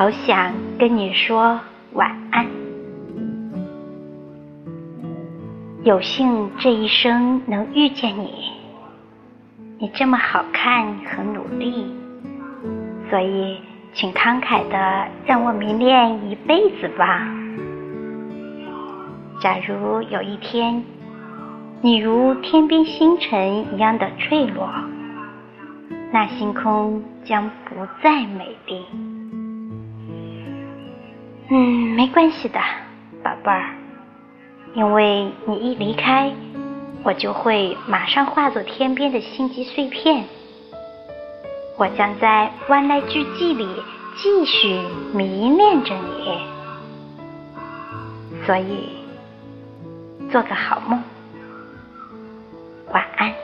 好想跟你说晚安。有幸这一生能遇见你，你这么好看和努力，所以请慷慨的让我迷恋一辈子吧。假如有一天，你如天边星辰一样的坠落。那星空将不再美丽。嗯，没关系的，宝贝儿，因为你一离开，我就会马上化作天边的星际碎片。我将在万籁俱寂里继续迷恋着你。所以，做个好梦，晚安。